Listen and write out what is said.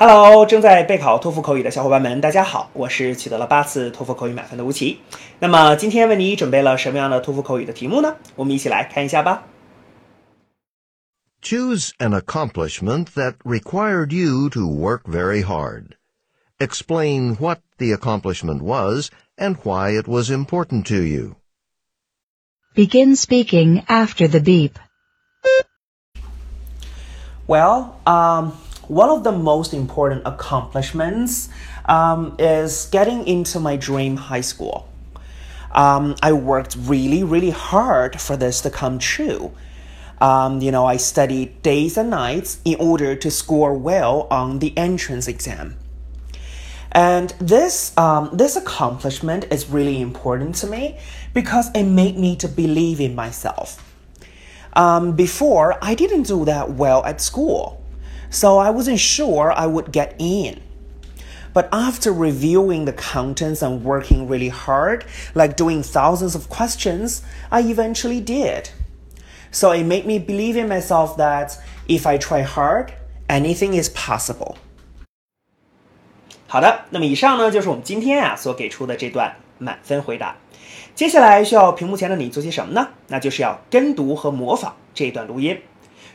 Hello，正在备考托福口语的小伙伴们，大家好，我是取得了八次托福口语满分的吴奇。那么今天为你准备了什么样的托福口语的题目呢？我们一起来看一下吧。Choose an accomplishment that required you to work very hard. Explain what the accomplishment was and why it was important to you. Begin speaking after the beep. Well, um, one of the most important accomplishments um, is getting into my dream high school. Um, I worked really, really hard for this to come true. Um, you know, I studied days and nights in order to score well on the entrance exam. And this um, this accomplishment is really important to me because it made me to believe in myself. Um, before, I didn't do that well at school so I wasn't sure I would get in. But after reviewing the contents and working really hard, like doing thousands of questions, I eventually did. So it made me believe in myself that if I try hard, anything is possible. 好的，那么以上呢就是我们今天啊所给出的这段满分回答。接下来需要屏幕前的你做些什么呢？那就是要跟读和模仿这段录音。